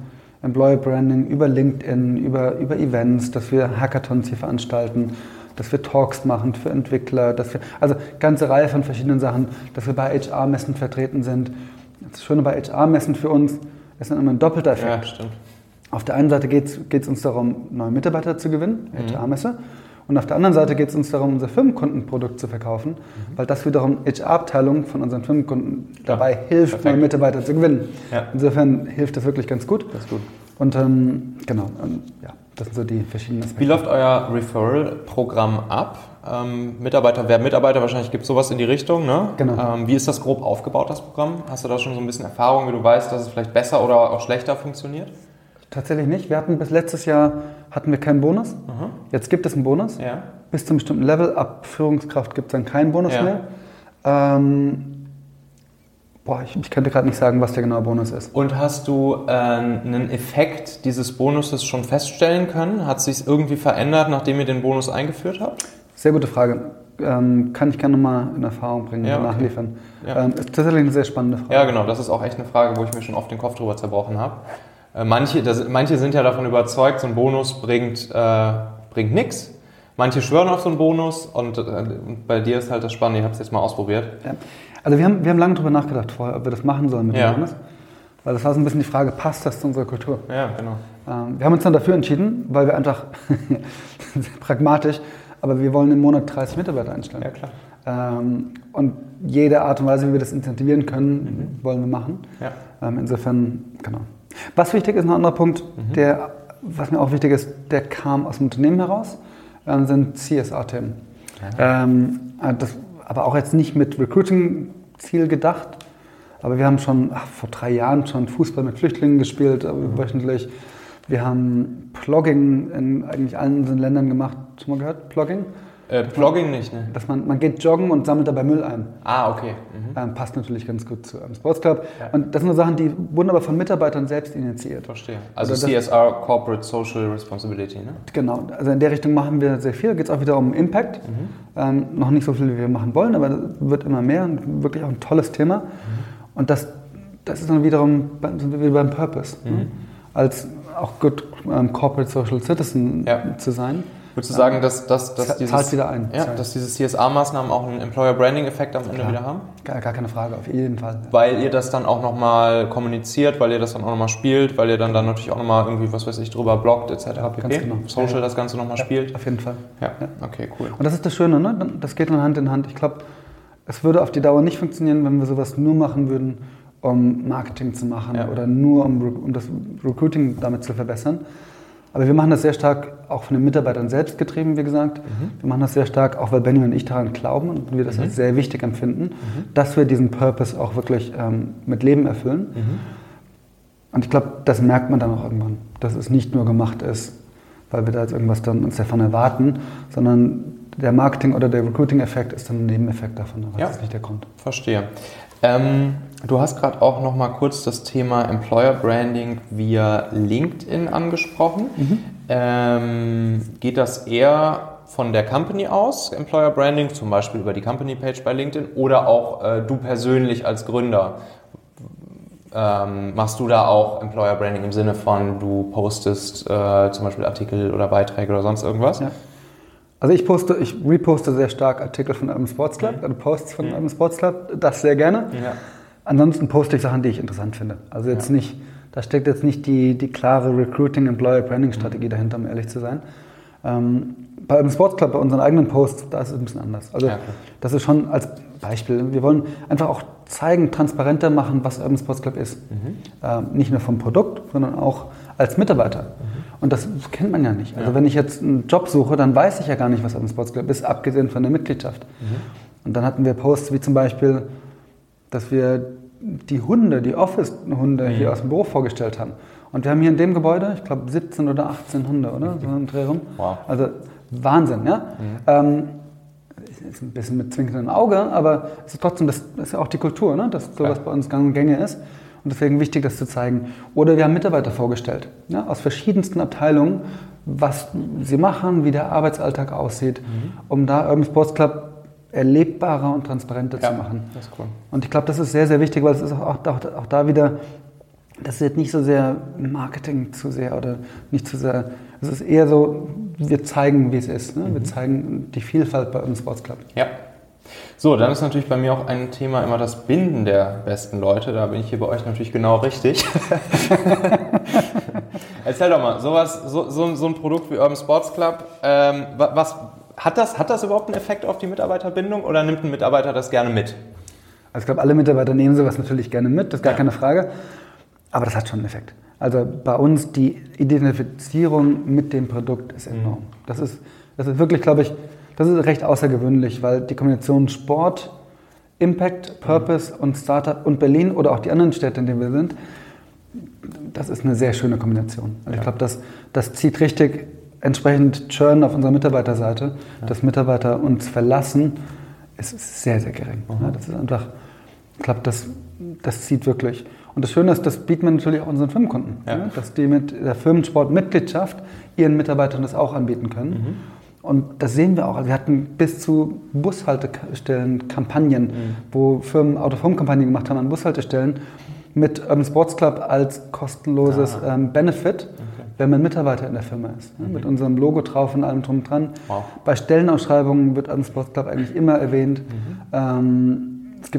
Employer Branding über LinkedIn, über, über Events, dass wir Hackathons hier veranstalten, dass wir Talks machen für Entwickler, dass wir, also ganze Reihe von verschiedenen Sachen, dass wir bei HR-Messen vertreten sind. Das Schöne bei HR-Messen für uns ist dann immer ein doppelter Effekt. Ja, stimmt. Auf der einen Seite geht es uns darum, neue Mitarbeiter zu gewinnen, mhm. HR-Messe. Und auf der anderen Seite geht es uns darum, unser Firmenkundenprodukt zu verkaufen, mhm. weil das wiederum HR-Abteilung von unseren Firmenkunden dabei ja, hilft, perfekt. neue Mitarbeiter zu gewinnen. Ja. Insofern hilft das wirklich ganz gut. Das gut. Und ähm, genau, ähm, ja, das sind so die verschiedenen Aspekte. Wie läuft euer Referral-Programm ab? Ähm, Mitarbeiter, wer Mitarbeiter, wahrscheinlich gibt es sowas in die Richtung. Ne? Genau. Ähm, wie ist das grob aufgebaut, das Programm? Hast du da schon so ein bisschen Erfahrung, wie du weißt, dass es vielleicht besser oder auch schlechter funktioniert? Tatsächlich nicht. Wir hatten bis letztes Jahr hatten wir keinen Bonus. Mhm. Jetzt gibt es einen Bonus. Ja. Bis zum bestimmten Level. Ab Führungskraft gibt es dann keinen Bonus ja. mehr. Ähm, boah, ich, ich könnte gerade nicht sagen, was der genaue Bonus ist. Und hast du äh, einen Effekt dieses Bonuses schon feststellen können? Hat sich irgendwie verändert, nachdem ihr den Bonus eingeführt habt? Sehr gute Frage. Ähm, kann ich gerne nochmal in Erfahrung bringen ja, und okay. nachliefern. Ja. Ähm, ist tatsächlich eine sehr spannende Frage. Ja, genau. Das ist auch echt eine Frage, wo ich mir schon oft den Kopf drüber zerbrochen habe. Äh, manche, das, manche sind ja davon überzeugt, so ein Bonus bringt, äh, bringt nichts. Manche schwören auf so einen Bonus und, äh, und bei dir ist halt das Spannende, ich habe es jetzt mal ausprobiert. Ja. Also wir haben, wir haben lange darüber nachgedacht vorher, ob wir das machen sollen mit ja. dem Bonus. Weil das war so ein bisschen die Frage, passt das zu unserer Kultur? Ja, genau. Ähm, wir haben uns dann dafür entschieden, weil wir einfach pragmatisch, aber wir wollen im Monat 30 Mitarbeiter einstellen. Ja, klar. Ähm, und jede Art und Weise, wie wir das incentivieren können, mhm. wollen wir machen. Ja. Ähm, insofern, genau. Was wichtig ist, ein anderer Punkt, mhm. der, was mir auch wichtig ist, der kam aus dem Unternehmen heraus, äh, sind CSR-Themen. Ähm, äh, aber auch jetzt nicht mit Recruiting-Ziel gedacht, aber wir haben schon ach, vor drei Jahren schon Fußball mit Flüchtlingen gespielt, äh, mhm. wöchentlich. Wir haben Plogging in eigentlich allen unseren Ländern gemacht. Schon mal gehört? Plogging? Äh, Blogging nicht, ne? Dass man, man geht joggen und sammelt dabei Müll ein. Ah, okay. Mhm. Ähm, passt natürlich ganz gut zu einem Sportsclub. Ja. Und das sind nur Sachen, die wunderbar von Mitarbeitern selbst initiiert. Verstehe. Also CSR, Corporate Social Responsibility, ne? Genau. Also in der Richtung machen wir sehr viel. Da geht es auch wieder um Impact. Mhm. Ähm, noch nicht so viel, wie wir machen wollen, aber wird immer mehr und wirklich auch ein tolles Thema. Mhm. Und das, das ist dann wiederum wie beim Purpose. Ne? Mhm. Als auch good um, Corporate Social Citizen ja. zu sein. Würdest du sagen, dass, dass, dass, dieses, wieder ein. Ja, dass diese CSA-Maßnahmen auch einen Employer Branding-Effekt am Ende Klar. wieder haben? Gar, gar, keine Frage, auf jeden Fall. Weil ihr das dann auch nochmal kommuniziert, weil ihr das dann auch nochmal spielt, weil ihr dann, dann natürlich auch nochmal irgendwie, was weiß ich, drüber bloggt etc. Ganz genau. Social das Ganze nochmal ja, spielt? Auf jeden Fall. Ja. okay, cool. Und das ist das Schöne, ne? das geht dann Hand in Hand. Ich glaube, es würde auf die Dauer nicht funktionieren, wenn wir sowas nur machen würden, um Marketing zu machen oder nur um, um das Recruiting damit zu verbessern aber wir machen das sehr stark auch von den Mitarbeitern selbst getrieben, wie gesagt. Mhm. Wir machen das sehr stark, auch weil Benny und ich daran glauben und wir das mhm. als sehr wichtig empfinden, mhm. dass wir diesen Purpose auch wirklich ähm, mit Leben erfüllen. Mhm. Und ich glaube, das merkt man dann auch irgendwann, dass es nicht nur gemacht ist, weil wir da jetzt irgendwas dann uns davon erwarten, sondern der Marketing- oder der Recruiting-Effekt ist dann ein Nebeneffekt davon, aber ja. das ist nicht der Grund. Verstehe. Ähm, du hast gerade auch noch mal kurz das Thema Employer Branding via LinkedIn angesprochen. Mhm. Ähm, geht das eher von der Company aus, Employer Branding, zum Beispiel über die Company Page bei LinkedIn, oder auch äh, du persönlich als Gründer? Ähm, machst du da auch Employer Branding im Sinne von, du postest äh, zum Beispiel Artikel oder Beiträge oder sonst irgendwas? Ja. Also ich poste, ich reposte sehr stark Artikel von einem Sports Club, mhm. also Posts von mhm. einem Sports Club, das sehr gerne. Ja. Ansonsten poste ich Sachen, die ich interessant finde. Also jetzt ja. nicht, da steckt jetzt nicht die, die klare Recruiting, Employer Branding Strategie mhm. dahinter, um ehrlich zu sein. Ähm, bei einem Sports Club, bei unseren eigenen Posts, da ist es ein bisschen anders. Also ja, das ist schon als Beispiel. Wir wollen einfach auch zeigen, transparenter machen, was Urban Sports Club ist. Mhm. Ähm, nicht nur vom Produkt, sondern auch als Mitarbeiter. Mhm. Und das kennt man ja nicht. Also ja. wenn ich jetzt einen Job suche, dann weiß ich ja gar nicht, was ein Sports Club ist, abgesehen von der Mitgliedschaft. Mhm. Und dann hatten wir Posts wie zum Beispiel, dass wir die Hunde, die Office-Hunde mhm. hier aus dem Büro vorgestellt haben. Und wir haben hier in dem Gebäude, ich glaube, 17 oder 18 Hunde, oder? So ein Dreh rum. Wow. Also Wahnsinn, ja. Mhm. Ähm, ist ein bisschen mit zwinkendem Auge, aber es ist trotzdem, das, das ist ja auch die Kultur, ne? dass sowas ja. bei uns gang und gänge ist. Und deswegen wichtig, das zu zeigen. Oder wir haben Mitarbeiter vorgestellt, ja, aus verschiedensten Abteilungen, was sie machen, wie der Arbeitsalltag aussieht, mhm. um da Urban Sports Club erlebbarer und transparenter ja, zu machen. Das ist cool. Und ich glaube, das ist sehr, sehr wichtig, weil es ist auch, auch, auch da wieder, das ist jetzt nicht so sehr Marketing zu sehr oder nicht zu sehr, es ist eher so, wir zeigen, wie es ist. Ne? Mhm. Wir zeigen die Vielfalt bei Urban Sports Club. Ja. So, dann ist natürlich bei mir auch ein Thema immer das Binden der besten Leute. Da bin ich hier bei euch natürlich genau richtig. Erzähl doch mal, sowas, so, so, so, ein Produkt wie Urban Sports Club, ähm, was, hat, das, hat das überhaupt einen Effekt auf die Mitarbeiterbindung oder nimmt ein Mitarbeiter das gerne mit? Also ich glaube, alle Mitarbeiter nehmen sowas natürlich gerne mit, das ist gar ja. keine Frage. Aber das hat schon einen Effekt. Also bei uns die Identifizierung mit dem Produkt ist enorm. Mhm. Das, ist, das ist wirklich, glaube ich, das ist recht außergewöhnlich, weil die Kombination Sport, Impact, Purpose und Startup und Berlin oder auch die anderen Städte, in denen wir sind, das ist eine sehr schöne Kombination. Also ich glaube, das, das zieht richtig entsprechend Churn auf unserer Mitarbeiterseite, ja. dass Mitarbeiter uns verlassen, ist sehr, sehr gering. Mhm. Ja, das ist einfach, ich glaube, das, das zieht wirklich. Und das Schöne ist, das bieten wir natürlich auch unseren Firmenkunden, ja. Ja, dass die mit der Firmensportmitgliedschaft ihren Mitarbeitern das auch anbieten können. Mhm. Und das sehen wir auch. Also wir hatten bis zu Bushaltestellen Kampagnen, mhm. wo Firmen Out-of-Home-Kampagnen gemacht haben an Bushaltestellen mit Urban Sports Club als kostenloses ah. ähm, Benefit, okay. Wenn man Mitarbeiter in der Firma ist. Mhm. Mit unserem Logo drauf und allem drum und dran. Wow. Bei Stellenausschreibungen wird Urban Sports Club eigentlich immer erwähnt. Mhm. Ähm,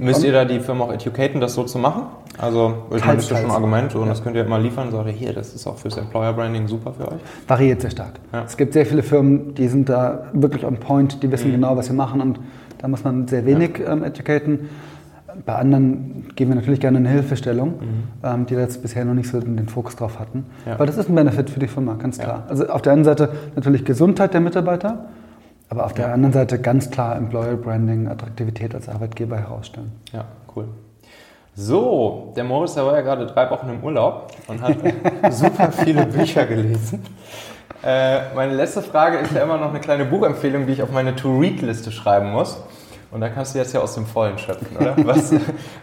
Müsst ihr da die Firma auch educaten, das so zu machen? Also, ich meine, das ist ja schon ein Argument und ja. das könnt ihr immer liefern. Sagt ihr, hier, das ist auch fürs Employer Branding super für euch. Variiert sehr stark. Ja. Es gibt sehr viele Firmen, die sind da wirklich on point, die wissen mhm. genau, was sie machen und da muss man sehr wenig ähm, educaten. Bei anderen geben wir natürlich gerne eine Hilfestellung, mhm. ähm, die jetzt bisher noch nicht so den Fokus drauf hatten. Ja. Weil das ist ein Benefit für die Firma, ganz klar. Also auf der einen Seite natürlich Gesundheit der Mitarbeiter, aber auf der anderen Seite ganz klar Employer Branding, Attraktivität als Arbeitgeber herausstellen. Ja, cool. So, der Moritz, der war ja gerade drei Wochen im Urlaub und hat super viele Bücher gelesen. Äh, meine letzte Frage ist ja immer noch eine kleine Buchempfehlung, die ich auf meine To-Read-Liste schreiben muss. Und da kannst du jetzt ja aus dem Vollen schöpfen, oder? Was,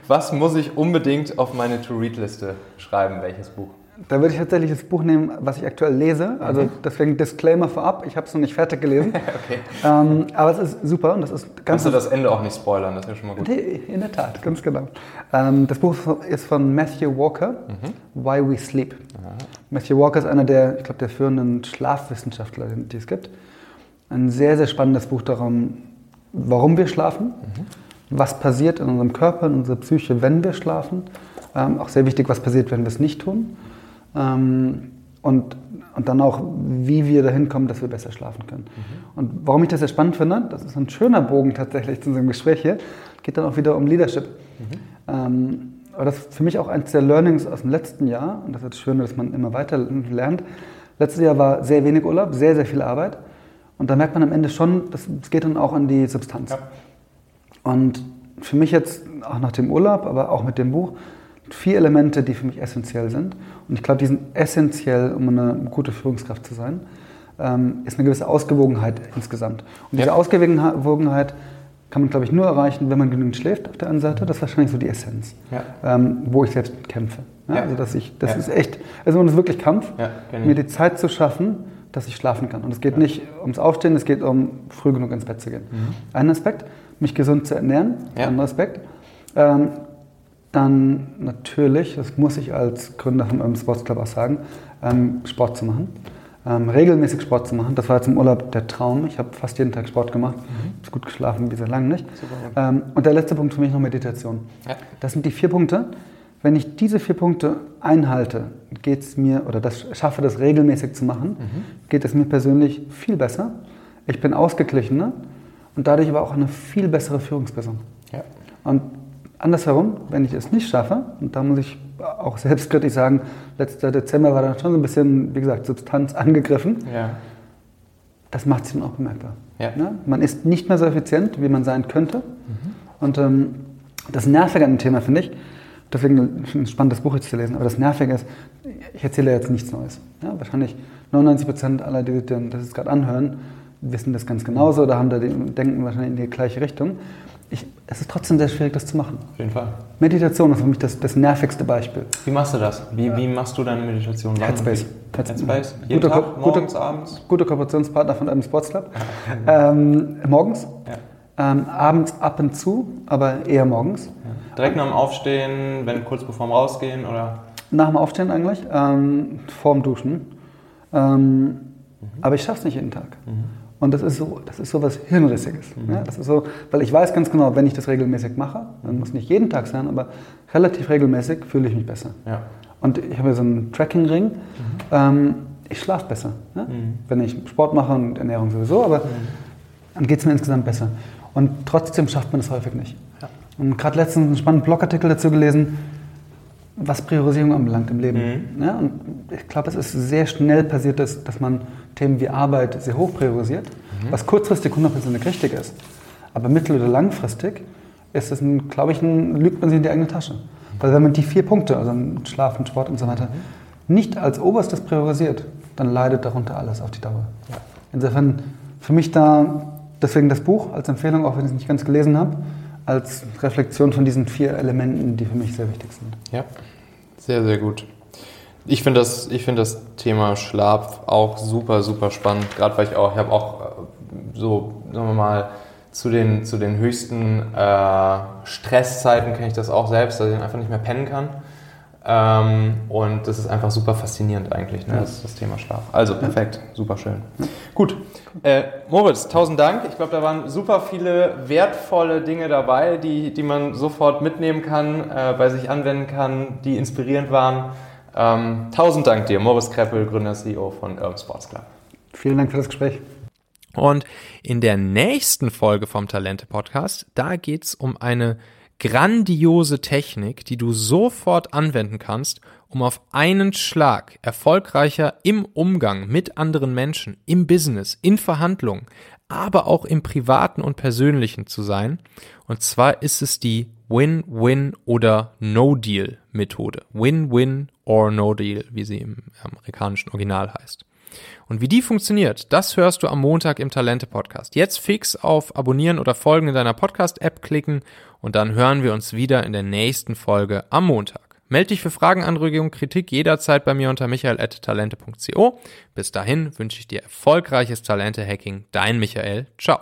was muss ich unbedingt auf meine To-Read-Liste schreiben? Welches Buch? Da würde ich tatsächlich das Buch nehmen, was ich aktuell lese. Also mhm. deswegen Disclaimer vorab, ich habe es noch nicht fertig gelesen. okay. Ähm, aber es ist super und das ist ganz. Kannst du das Ende auch nicht spoilern, das ist ja schon mal gut. In der Tat, ganz genau. Ähm, das Buch ist von Matthew Walker, mhm. Why We Sleep. Aha. Matthew Walker ist einer der, ich glaube, der führenden Schlafwissenschaftler, die es gibt. Ein sehr, sehr spannendes Buch darum, warum wir schlafen, mhm. was passiert in unserem Körper, in unserer Psyche, wenn wir schlafen. Ähm, auch sehr wichtig, was passiert, wenn wir es nicht tun. Ähm, und, und dann auch, wie wir dahin kommen, dass wir besser schlafen können. Mhm. Und warum ich das sehr spannend finde, das ist ein schöner Bogen tatsächlich zu unserem Gespräch hier, geht dann auch wieder um Leadership. Mhm. Ähm, aber das ist für mich auch eines der Learnings aus dem letzten Jahr, und das ist das Schöne, dass man immer weiter lernt. Letztes Jahr war sehr wenig Urlaub, sehr, sehr viel Arbeit. Und da merkt man am Ende schon, es geht dann auch an die Substanz. Ja. Und für mich jetzt, auch nach dem Urlaub, aber auch mit dem Buch, vier Elemente, die für mich essentiell sind. Und ich glaube, die sind essentiell, um eine gute Führungskraft zu sein, ähm, ist eine gewisse Ausgewogenheit insgesamt. Und diese ja. Ausgewogenheit kann man, glaube ich, nur erreichen, wenn man genügend schläft auf der einen Seite. Das ist wahrscheinlich so die Essenz, ja. ähm, wo ich selbst kämpfe. Ja? Also, dass ich, das ist echt, also es ist wirklich Kampf, mir die Zeit zu schaffen, dass ich schlafen kann. Und es geht nicht ums Aufstehen, es geht um früh genug ins Bett zu gehen. Mhm. Ein Aspekt, mich gesund zu ernähren, ja. ein Aspekt. Ähm, dann natürlich, das muss ich als Gründer von eurem Sportsclub auch sagen, ähm, Sport zu machen. Ähm, regelmäßig Sport zu machen. Das war jetzt im Urlaub der Traum. Ich habe fast jeden Tag Sport gemacht. Mhm. Gut geschlafen, wie sehr lange nicht. Super, ähm, und der letzte Punkt für mich noch Meditation. Ja. Das sind die vier Punkte. Wenn ich diese vier Punkte einhalte, geht es mir, oder das schaffe, das regelmäßig zu machen, mhm. geht es mir persönlich viel besser. Ich bin ausgeglichener und dadurch aber auch eine viel bessere Führungsperson. Ja. Und andersherum, wenn ich es nicht schaffe, und da muss ich auch selbstkritisch sagen, letzter Dezember war dann schon so ein bisschen, wie gesagt, Substanz angegriffen. Ja. Das macht sich dann auch bemerkbar. Ja. Ne? Man ist nicht mehr so effizient, wie man sein könnte. Mhm. Und ähm, das Nervige an dem Thema finde ich, deswegen ein spannendes Buch jetzt zu lesen, aber das Nervige ist, ich erzähle jetzt nichts Neues. Ja, wahrscheinlich 99 Prozent aller, die das jetzt gerade anhören, wissen das ganz genauso oder haben da den, denken wahrscheinlich in die gleiche Richtung ich, es ist trotzdem sehr schwierig, das zu machen. Auf jeden Fall. Meditation ist für mich das, das nervigste Beispiel. Wie machst du das? Wie, wie machst du deine Meditation? Headspace. Headspace. Jeden guter, Tag, morgens, guter, abends? Guter Kooperationspartner von einem Sportsclub. ähm, morgens. Ja. Ähm, abends ab und zu, aber eher morgens. Ja. Direkt nach dem Aufstehen, wenn kurz bevor wir rausgehen oder? Nach dem Aufstehen eigentlich, ähm, vorm Duschen. Ähm, mhm. Aber ich schaffe es nicht jeden Tag. Mhm. Und das ist so, das ist so was Hirnrissiges. Mhm. Ja, das ist so, weil ich weiß ganz genau, wenn ich das regelmäßig mache, dann muss nicht jeden Tag sein, aber relativ regelmäßig fühle ich mich besser. Ja. Und ich habe so einen Tracking-Ring. Mhm. Ähm, ich schlafe besser, ja? mhm. wenn ich Sport mache und Ernährung sowieso, aber mhm. dann geht es mir insgesamt besser. Und trotzdem schafft man es häufig nicht. Ja. Und gerade letztens einen spannenden Blogartikel dazu gelesen, was Priorisierung anbelangt im Leben. Mhm. Ja, und ich glaube, es ist sehr schnell passiert, dass, dass man Themen wie Arbeit sehr hoch priorisiert, mhm. was kurzfristig hundertprozentig richtig ist. Aber mittel- oder langfristig ist es, glaube ich, ein, lügt man sich in die eigene Tasche. Weil wenn man die vier Punkte, also Schlafen, Sport und so weiter, mhm. nicht als oberstes priorisiert, dann leidet darunter alles auf die Dauer. Ja. Insofern für mich da, deswegen das Buch als Empfehlung, auch wenn ich es nicht ganz gelesen habe, als Reflexion von diesen vier Elementen, die für mich sehr wichtig sind. Ja, sehr, sehr gut. Ich finde das, find das Thema Schlaf auch super, super spannend. Gerade weil ich auch, ich habe auch äh, so, sagen wir mal, zu den, zu den höchsten äh, Stresszeiten kenne ich das auch selbst, dass ich einfach nicht mehr pennen kann. Ähm, und das ist einfach super faszinierend eigentlich, ne? das, das Thema Schlaf. Also perfekt, super schön. Gut, äh, Moritz, tausend Dank. Ich glaube, da waren super viele wertvolle Dinge dabei, die, die man sofort mitnehmen kann, äh, bei sich anwenden kann, die inspirierend waren. Ähm, tausend Dank dir, Moritz Kreppel, Gründer CEO von Urban Sports Club. Vielen Dank für das Gespräch. Und in der nächsten Folge vom Talente Podcast, da geht es um eine grandiose Technik, die du sofort anwenden kannst, um auf einen Schlag erfolgreicher im Umgang mit anderen Menschen, im Business, in Verhandlungen, aber auch im privaten und persönlichen zu sein. Und zwar ist es die Win-Win oder No-Deal Methode. Win-Win or No Deal, wie sie im amerikanischen Original heißt. Und wie die funktioniert, das hörst du am Montag im Talente Podcast. Jetzt fix auf Abonnieren oder Folgen in deiner Podcast-App klicken und dann hören wir uns wieder in der nächsten Folge am Montag. Meld dich für Fragen, Anregungen, Kritik jederzeit bei mir unter michael.talente.co. Bis dahin wünsche ich dir erfolgreiches Talente-Hacking. Dein Michael. Ciao.